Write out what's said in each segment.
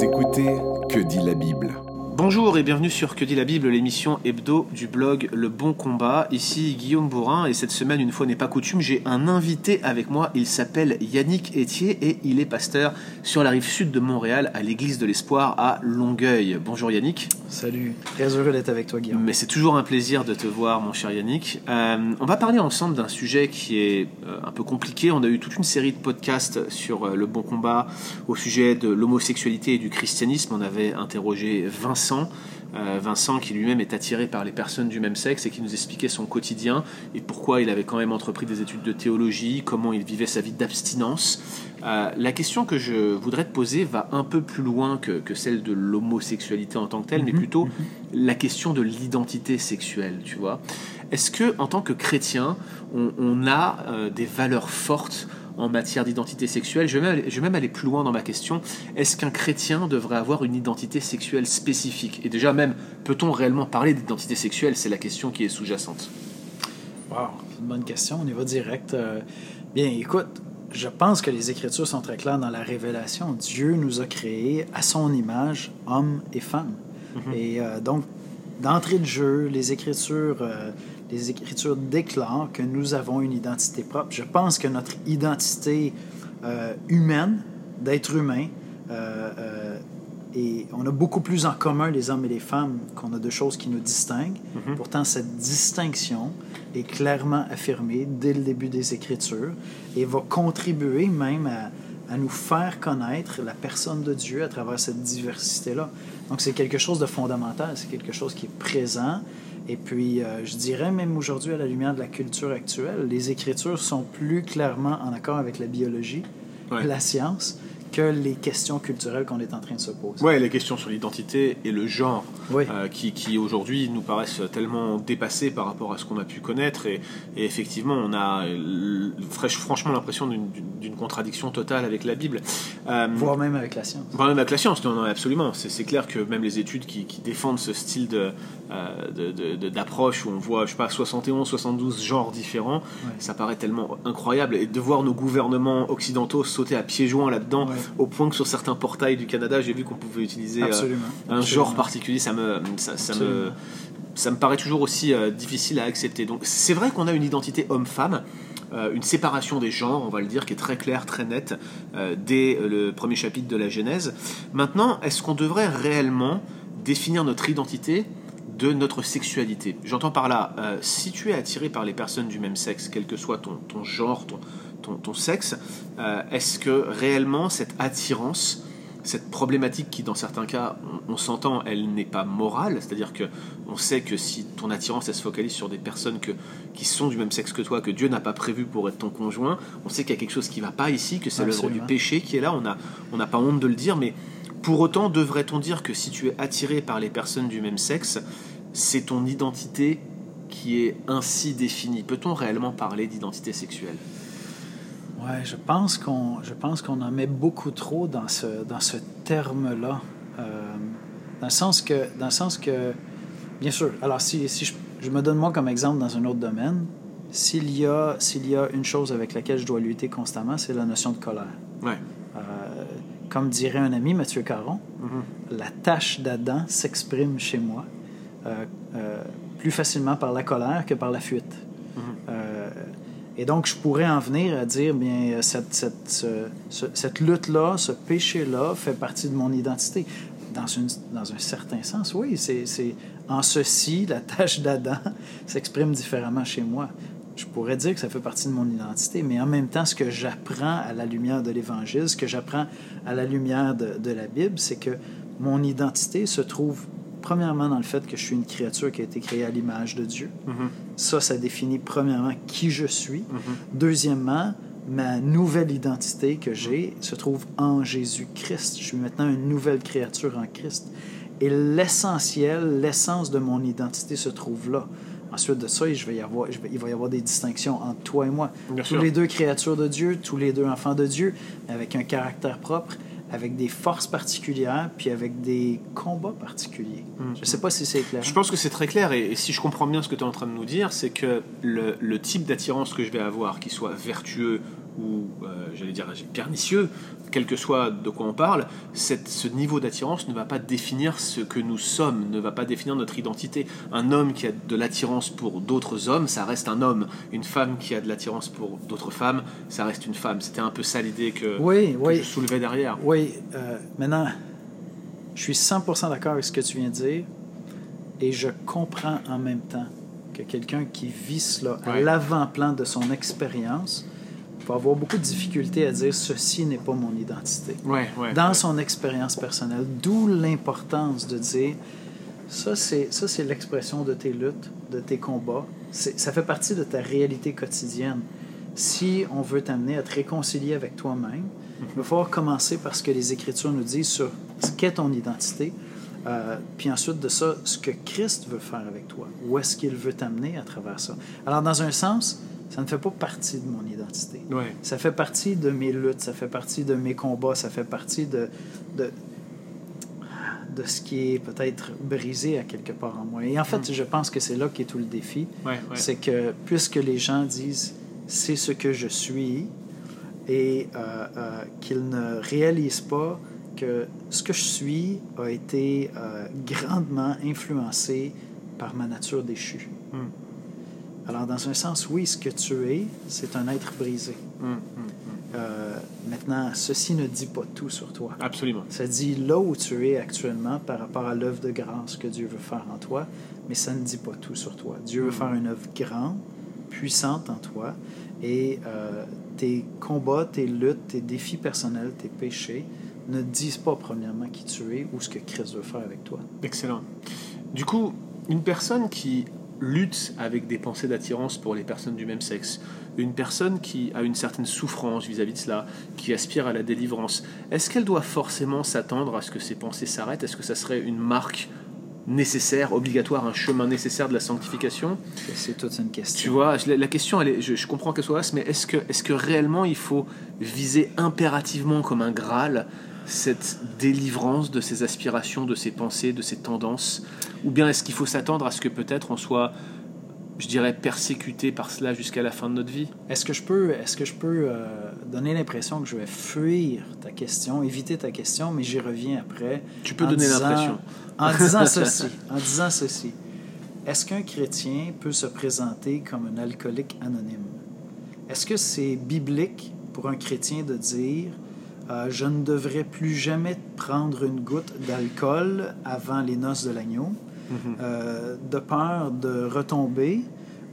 Écoutez Que dit la Bible Bonjour et bienvenue sur Que dit la Bible, l'émission hebdo du blog Le Bon Combat. Ici Guillaume Bourrin et cette semaine, une fois n'est pas coutume, j'ai un invité avec moi. Il s'appelle Yannick Etier et il est pasteur sur la rive sud de Montréal à l'église de l'Espoir à Longueuil. Bonjour Yannick. Salut, très heureux d'être avec toi Guillaume. Mais c'est toujours un plaisir de te voir mon cher Yannick. Euh, on va parler ensemble d'un sujet qui est euh, un peu compliqué. On a eu toute une série de podcasts sur euh, Le Bon Combat au sujet de l'homosexualité et du christianisme. On avait interrogé Vincent euh, Vincent qui lui-même est attiré par les personnes du même sexe et qui nous expliquait son quotidien et pourquoi il avait quand même entrepris des études de théologie, comment il vivait sa vie d'abstinence. Euh, la question que je voudrais te poser va un peu plus loin que, celle de l'homosexualité en tant que telle, mais mhm, plutôt mhm. la question de l'identité sexuelle, tu vois. Est-ce que, en tant que chrétien, on, a euh, des valeurs fortes en matière d'identité sexuelle. Je vais, même aller, plus loin dans ma question. Est-ce qu'un chrétien devrait avoir une identité sexuelle spécifique? Et déjà même, peut-on réellement parler d'identité sexuelle? C'est la question qui est sous-jacente. Wow, c'est une bonne question. On y va direct. Euh, bien, écoute, je pense que les Écritures sont très claires dans la révélation. Dieu nous a créés à son image, hommes et femmes. Mm-hmm. Et euh, donc, d'entrée de jeu, les Écritures euh, les Écritures déclarent que nous avons une identité propre. Je pense que notre identité euh, humaine, d'être humain, euh, euh, et on a beaucoup plus en commun les hommes et les femmes qu'on a deux choses qui nous distinguent. Mm-hmm. Pourtant, cette distinction est clairement affirmée dès le début des Écritures et va contribuer même à, à nous faire connaître la personne de Dieu à travers cette diversité-là. Donc, c'est quelque chose de fondamental, c'est quelque chose qui est présent et puis, euh, je dirais même aujourd'hui, à la lumière de la culture actuelle, les Écritures sont plus clairement en accord avec la biologie, la science, que les questions culturelles qu'on est en train de se poser. Oui, les questions sur l'identité et le genre, euh, qui, qui aujourd'hui nous paraissent tellement dépassées par rapport à ce qu'on a pu connaître. Et, effectivement, on a franchement l'impression d'une contradiction totale avec la Bible. Euh, Voire même avec la science. Voire même avec la science, non, absolument. C'est clair que même les études qui, défendent ce style euh, d'approche où on voit, je sais pas, 71, 72 genres différents, ça paraît tellement incroyable. Et de voir nos gouvernements occidentaux sauter à pieds joints là-dedans, au point que sur certains portails du Canada, j'ai vu qu'on pouvait utiliser euh, un genre particulier. Ça me, ça, me, ça me paraît toujours aussi euh, difficile à accepter. Donc c'est vrai qu'on a une identité homme-femme. Euh, une séparation des genres, on va le dire, qui est très claire, très nette, dès le premier chapitre de la Genèse. Maintenant, est-ce qu'on devrait réellement définir notre identité de notre sexualité? J'entends par là, si tu es attiré par les personnes du même sexe, quel que soit ton, ton genre, ton, ton, sexe, euh, est-ce que réellement cette attirance, cette problématique qui dans certains cas, on, s'entend, elle n'est pas morale, c'est-à-dire que on sait que si ton attirance elle se focalise sur des personnes que, qui sont du même sexe que toi, que Dieu n'a pas prévu pour être ton conjoint, on sait qu'il y a quelque chose qui ne va pas ici, que c'est l'œuvre du péché qui est là, on n'a on pas honte de le dire, mais pour autant devrait-on dire que si tu es attiré par les personnes du même sexe, c'est ton identité qui est ainsi définie? Peut-on réellement parler d'identité sexuelle? Ouais, je pense qu'on je pense qu'on en met beaucoup trop dans ce dans ce terme-là, euh, dans le sens que dans le sens que bien sûr. Alors si, si je, me donne moi comme exemple dans un autre domaine, s'il y a s'il y a une chose avec laquelle je dois lutter constamment, c'est la notion de colère. Ouais. Euh, comme dirait un ami, Mathieu Caron, mm-hmm. la tâche d'Adam s'exprime chez moi euh, plus facilement par la colère que par la fuite. Et donc, je pourrais en venir à dire, bien, cette, cette, cette lutte-là, ce péché-là fait partie de mon identité. Dans, une, dans un certain sens, oui, c'est en ceci, la tâche d'Adam s'exprime différemment chez moi. Je pourrais dire que ça fait partie de mon identité, mais en même temps, ce que j'apprends à la lumière de l'Évangile, ce que j'apprends à la lumière de, de la Bible, c'est que mon identité se trouve premièrement dans le fait que je suis une créature qui a été créée à l'image de Dieu. Mm-hmm. Ça, ça définit premièrement qui je suis. Mm-hmm. Deuxièmement, ma nouvelle identité que j'ai se trouve en Jésus-Christ. Je suis maintenant une nouvelle créature en Christ. Et l'essentiel, l'essence de mon identité se trouve là. Ensuite de ça, je vais y avoir, il va y avoir des distinctions entre toi et moi. tous les deux créatures de Dieu, tous les deux enfants de Dieu, avec un caractère propre avec des forces particulières, puis avec des combats particuliers. Mm. Je ne sais pas si c'est clair. Je pense que c'est très clair, et, si je comprends bien ce que tu es en train de nous dire, c'est que le, le type d'attirance que je vais avoir, qu'il soit vertueux ou euh, j'allais dire, pernicieux, quel que soit de quoi on parle, cette, ce niveau d'attirance ne va pas définir ce que nous sommes, ne va pas définir notre identité. Un homme qui a de l'attirance pour d'autres hommes, ça reste un homme. Une femme qui a de l'attirance pour d'autres femmes, ça reste une femme. C'était un peu ça l'idée que, oui, que je soulevais derrière. Oui, euh, maintenant, je suis 100% d'accord avec ce que tu viens de dire et je comprends en même temps que quelqu'un qui vit cela à l'avant-plan de son expérience va avoir beaucoup de difficultés à dire ceci n'est pas mon identité. Ouais, ouais, dans son expérience personnelle, d'où l'importance de dire ça c'est ça c'est l'expression de tes luttes, de tes combats. Ça fait partie de ta réalité quotidienne. Si on veut t'amener à te réconcilier avec toi-même, il va falloir commencer par ce que les Écritures nous disent sur ce qu'est ton identité, euh, puis ensuite de ça, ce que Christ veut faire avec toi. Où est-ce qu'il veut t'amener à travers ça? Alors, dans un sens, ça ne fait pas partie de mon identité. Ouais. Ça fait partie de mes luttes, ça fait partie de mes combats, ça fait partie de, de, de ce qui est peut-être brisé à quelque part en moi. Et en fait, je pense que c'est là qu'est tout le défi. Ouais, c'est que puisque les gens disent c'est ce que je suis et euh, euh, qu'ils ne réalisent pas que ce que je suis a été euh, grandement influencé par ma nature déchue. Mm. Alors, dans un sens, oui, ce que tu es, c'est un être brisé. Mm, mm, Euh, maintenant, ceci ne dit pas tout sur toi. Absolument. Ça dit là où tu es actuellement par rapport à l'œuvre de grâce que Dieu veut faire en toi, mais ça ne dit pas tout sur toi. Dieu veut faire une œuvre grande, puissante en toi, et euh, tes combats, tes luttes, tes défis personnels, tes péchés ne disent pas premièrement qui tu es ou ce que Christ veut faire avec toi. Excellent. Du coup, une personne qui lutte avec des pensées d'attirance pour les personnes du même sexe, une personne qui a une certaine souffrance vis-à-vis de cela, qui aspire à la délivrance, est-ce qu'elle doit forcément s'attendre à ce que ses pensées s'arrêtent? Est-ce que ça serait une marque nécessaire, obligatoire, un chemin nécessaire de la sanctification? C'est toute une question. Tu vois, la, la question, elle est, je, je, comprends qu'elle soit vaste, mais est-ce que, est que réellement il faut viser impérativement comme un Graal cette délivrance de ses aspirations, de ses pensées, de ses tendances Ou bien est-ce qu'il faut s'attendre à ce que peut-être on soit, je dirais, persécuté par cela jusqu'à la fin de notre vie? Est-ce que je peux, est-ce que je peux euh, donner l'impression que je vais fuir ta question, éviter ta question, mais j'y reviens après Tu peux donner l'impression. En disant ceci, en disant ceci. Est-ce qu'un chrétien peut se présenter comme un alcoolique anonyme? Est-ce que c'est biblique pour un chrétien de dire euh, je ne devrais plus jamais prendre une goutte d'alcool avant les noces de l'agneau, Mhm. euh, de peur de retomber,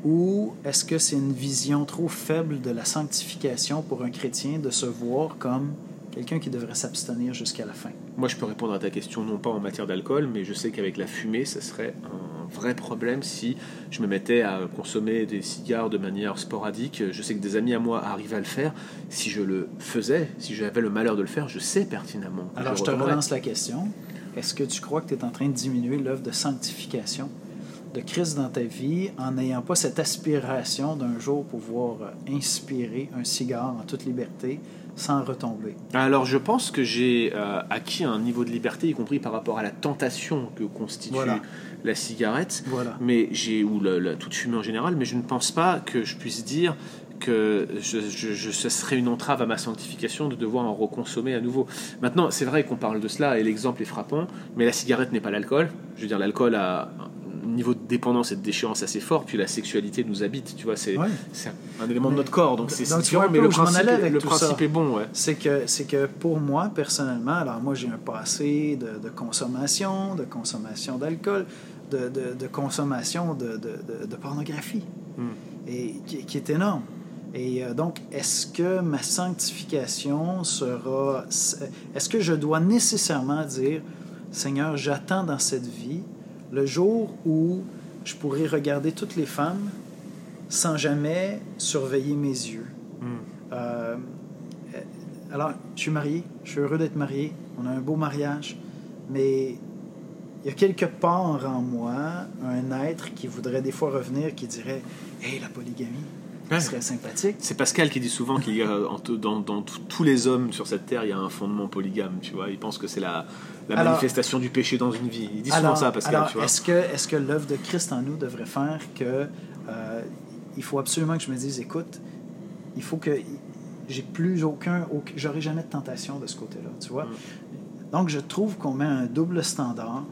ou est-ce que c'est une vision trop faible de la sanctification pour un chrétien de se voir comme quelqu'un qui devrait s'abstenir jusqu'à la fin? Moi, je peux répondre à ta question non pas en matière d'alcool, mais je sais qu'avec la fumée, ça serait un vrai problème si je me mettais à consommer des cigares de manière sporadique. Je sais que des amis à moi arrivaient à le faire. Si je le faisais, si j'avais le malheur de le faire, je sais pertinemment. Alors, je te retomberais. relance la question. Est-ce que tu crois que tu es en train de diminuer l'œuvre de sanctification? De Christ dans ta vie en n'ayant pas cette aspiration d'un jour pouvoir euh, inspirer un cigare en toute liberté sans retomber? Alors, je pense que j'ai euh, acquis un niveau de liberté, y compris par rapport à la tentation que constitue Voilà. la cigarette, Voilà. mais j'ai ou la, la- toute fumée en général. Mais je ne pense pas que je puisse dire que je, je- je- ce serait une entrave à ma sanctification de devoir en reconsommer à nouveau. Maintenant, c'est vrai qu'on parle de cela et l'exemple est frappant, mais la cigarette n'est pas l'alcool. Je veux dire, l'alcool a niveau de dépendance et de déchéance assez fort, puis la sexualité nous habite. Tu vois, c'est Ouais. un élément de notre corps, donc c'est différent, mais le principe, avec le principe est bon, ouais. C'est que, que pour moi, personnellement, alors moi j'ai un passé de, de consommation, de consommation d'alcool, de, de- de consommation de, pornographie, Hmm. et qui, qui est énorme. Et euh, donc, est-ce que ma sanctification sera... Est-ce que je dois nécessairement dire, Seigneur, j'attends dans cette vie le jour où je pourrai regarder toutes les femmes sans jamais surveiller mes yeux? Hmm. Euh, alors, je suis marié, je suis heureux d'être marié, on a un beau mariage, mais il y a quelque part en moi un être qui voudrait des fois revenir, qui dirait Hey, la polygamie, Ouais. serait sympathique. C'est Pascal qui dit souvent qu'il y a dans, tous les hommes sur cette terre, il y a un fondement polygame. Tu vois, il pense que c'est la, la Alors- manifestation du péché dans une vie. Il dit souvent ça, Pascal. alors, tu vois. est-ce que, est que l'œuvre de Christ en nous devrait faire que euh, il faut absolument que je me dise, écoute, il faut que j'ai plus aucun, aucun j'aurai jamais de tentation de ce côté-là, tu vois. Donc, je trouve qu'on met un double standard.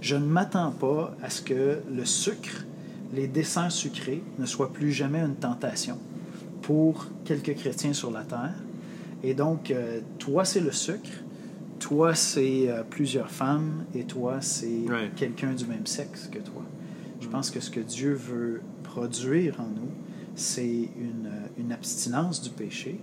Je ne m'attends pas à ce que le sucre, les desserts sucrés, ne soient plus jamais une tentation pour quelques chrétiens sur la terre. Et donc, euh, toi, c'est le sucre, toi, c'est euh, plusieurs femmes, et toi, c'est Ouais. quelqu'un du même sexe que toi. Je pense que ce que Dieu veut produire en nous, c'est une, une abstinence du péché,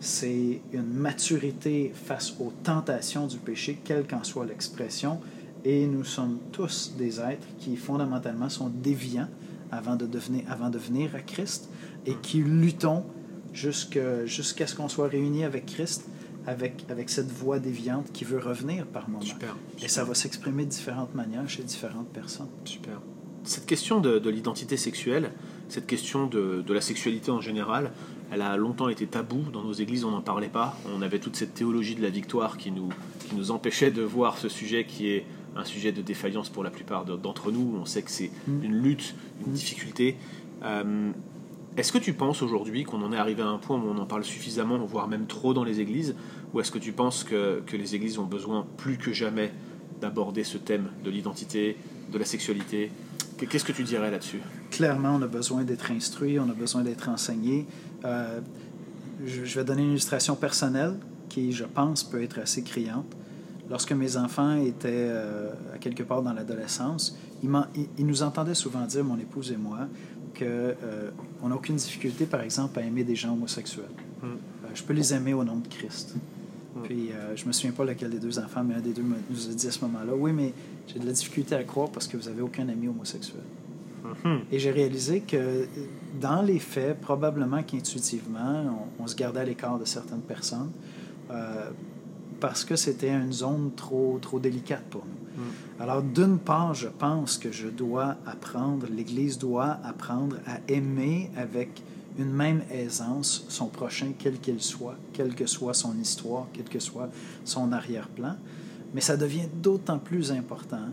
c'est une maturité face aux tentations du péché, quelle qu'en soit l'expression, et nous sommes tous des êtres qui fondamentalement sont déviants avant de devenir, avant de venir à Christ et qui luttons jusqu'à ce qu'on soit réunis avec Christ, avec, avec cette voix déviante qui veut revenir par moment. Super. Et ça va s'exprimer de différentes manières chez différentes personnes. Super. Cette question de, de l'identité sexuelle, cette question de, de la sexualité en général, elle a longtemps été taboue. Dans nos églises, on n'en parlait pas. On avait toute cette théologie de la victoire qui nous, qui nous empêchait de voir ce sujet qui est un sujet de défaillance pour la plupart de- d'entre nous. On sait que c'est une lutte, une difficulté. Euh, est-ce que tu penses aujourd'hui qu'on en est arrivé à un point où on en parle suffisamment, voire même trop dans les églises Ou est-ce que tu penses que, que les églises ont besoin plus que jamais d'aborder ce thème de l'identité, de la sexualité? Qu- Qu'est-ce que tu dirais là-dessus? Clairement, on a besoin d'être instruit, on a besoin d'être enseigné. Euh, je vais donner une illustration personnelle qui, je pense, peut être assez criante. Lorsque mes enfants étaient euh, à quelque part dans l'adolescence, ils, m'en- ils- ils nous entendaient souvent dire, mon épouse et moi, qu'on n'a aucune difficulté, par exemple, à aimer des gens homosexuels. Mm. Euh, je peux les aimer au nom de Christ. Puis, euh, je me souviens pas lequel des deux enfants, mais un des deux me- nous a dit à ce moment-là, oui, mais j'ai de la difficulté à croire parce que vous avez aucun ami homosexuel. Mhm. Et j'ai réalisé que dans les faits, probablement qu'intuitivement, on, on se gardait à l'écart de certaines personnes euh, parce que c'était une zone trop, trop délicate pour nous. Alors, d'une part, je pense que je dois apprendre, l'Église doit apprendre à aimer avec une même aisance son prochain, quel qu'il soit, quelle que soit son histoire, quel que soit son arrière-plan. Mais ça devient d'autant plus important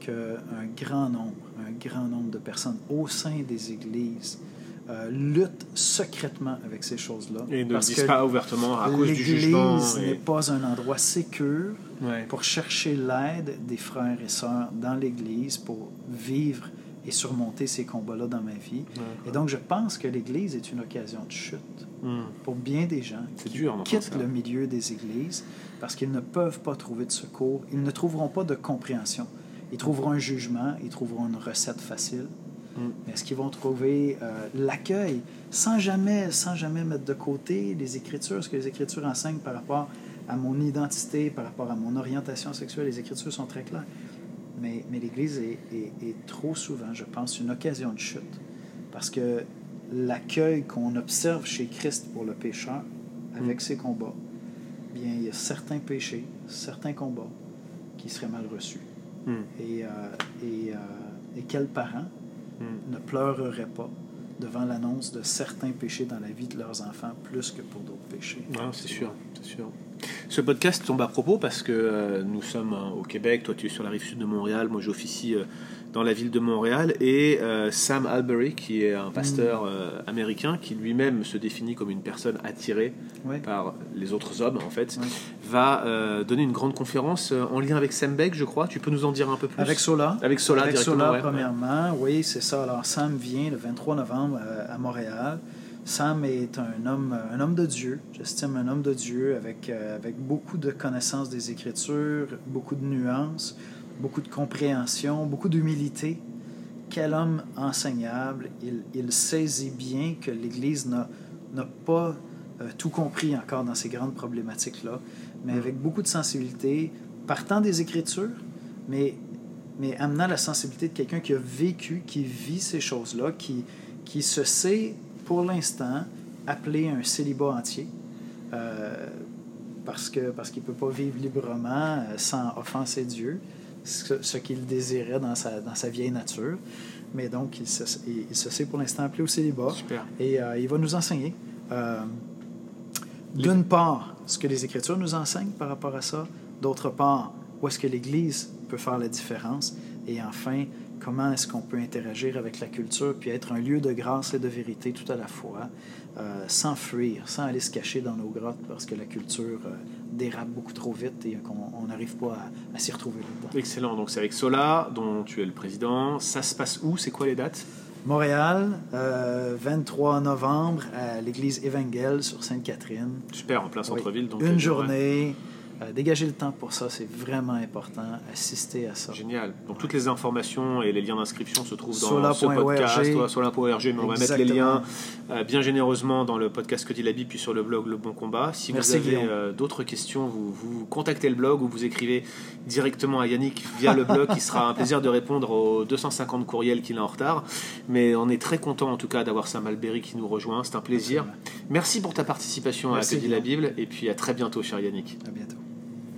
qu'un grand nombre, un grand nombre de personnes au sein des églises euh, luttent secrètement avec ces choses-là. Et ne le disent que pas ouvertement à cause du jugement. L'Église et- n'est pas un endroit sécur Ouais. pour chercher l'aide des frères et sœurs dans l'Église pour vivre et surmonter ces combats-là dans ma vie. Et donc, je pense que l'Église est une occasion de chute Mhm. pour bien des gens qui dur quittent ça. le milieu des églises parce qu'ils ne peuvent pas trouver de secours, ils ne trouveront pas de compréhension. Ils trouveront un jugement, ils trouveront une recette facile. Mm. Est-ce qu'ils vont trouver euh, l'accueil? Sans jamais, sans jamais mettre de côté les Écritures, ce que les Écritures enseignent par rapport à mon identité, par rapport à mon orientation sexuelle? Les Écritures sont très claires. Mais, mais l'Église est, est- est trop souvent, je pense, une occasion de chute. Parce que l'accueil qu'on observe chez Christ pour le pécheur, avec ses combats, bien, il y a certains péchés, certains combats qui seraient mal reçus. Et, euh, et, euh, et quels parents. Ne pleureraient pas devant l'annonce de certains péchés dans la vie de leurs enfants plus que pour d'autres péchés? Ouais, c'est sûr, c'est sûr. Ce podcast tombe à propos parce que euh, nous sommes euh, au Québec, toi tu es sur la rive sud de Montréal, moi j'officie euh, dans la ville de Montréal, et euh, Sam Albury, qui est un pasteur euh, américain, qui lui-même se définit comme une personne attirée par les autres hommes en fait, va euh, donner une grande conférence en lien avec Sam Beck, je crois. Tu peux nous en dire un peu plus? Avec Sola. Avec Sola Avec directement, Sola, ouais, premièrement. Oui, c'est ça. Alors, Sam vient le 23 novembre à Montréal. Sam est un homme, un homme de Dieu. J'estime un homme de Dieu avec, avec beaucoup de connaissances des Écritures, beaucoup de nuances, beaucoup de compréhension, beaucoup d'humilité. Quel homme enseignable. Il, saisit bien que l'Église n'a pas euh, tout compris encore dans ces grandes problématiques-là, mais avec beaucoup de sensibilité, partant des Écritures, mais, amenant la sensibilité de quelqu'un qui a vécu, qui vit ces choses-là, qui, se sait, pour l'instant, appelé un célibat entier, euh, parce que parce peut pas vivre librement euh, sans offenser Dieu, ce, ce qu'il désirait dans sa, dans sa vieille nature. Mais donc, il se, il, il se sait pour l'instant appelé au célibat. Super. Et euh, il va nous enseigner, euh, d'une part, ce que les Écritures nous enseignent par rapport à ça, d'autre part, où est-ce que l'Église peut faire la différence, et enfin, comment est-ce qu'on peut interagir avec la culture, puis être un lieu de grâce et de vérité tout à la fois, euh, sans fuir, sans aller se cacher dans nos grottes parce que la culture dérape beaucoup trop vite et qu'on n'arrive pas à, à s'y retrouver là-dedans. Excellent. Donc c'est avec Sola, dont tu es le président. Ça se passe où? C'est quoi les dates? Montréal, euh, 23 novembre, à l'église Évangile sur Sainte-Catherine. Super, en plein Oui. centre-ville. donc, euh, Une ouais. journée. Euh, dégager le temps pour ça, c'est vraiment important. Assister à ça. Génial. Donc toutes les informations et les liens d'inscription se trouvent dans Sola.org. ce podcast, ouais, sola.org, mais on va mettre les liens euh, bien généreusement dans le podcast Que dit la Bible, puis sur le blog Le Bon Combat. Si Merci, vous avez euh, d'autres questions, vous, vous contactez le blog ou vous écrivez directement à Yannick via le blog, qui sera un plaisir de répondre aux 250 courriels qu'il a en retard. Mais on est très content en tout cas d'avoir Sam Alberry qui nous rejoint. C'est un plaisir. Merci pour ta participation Merci, à Que dit la. Bible et puis à très bientôt, cher Yannick. À bientôt.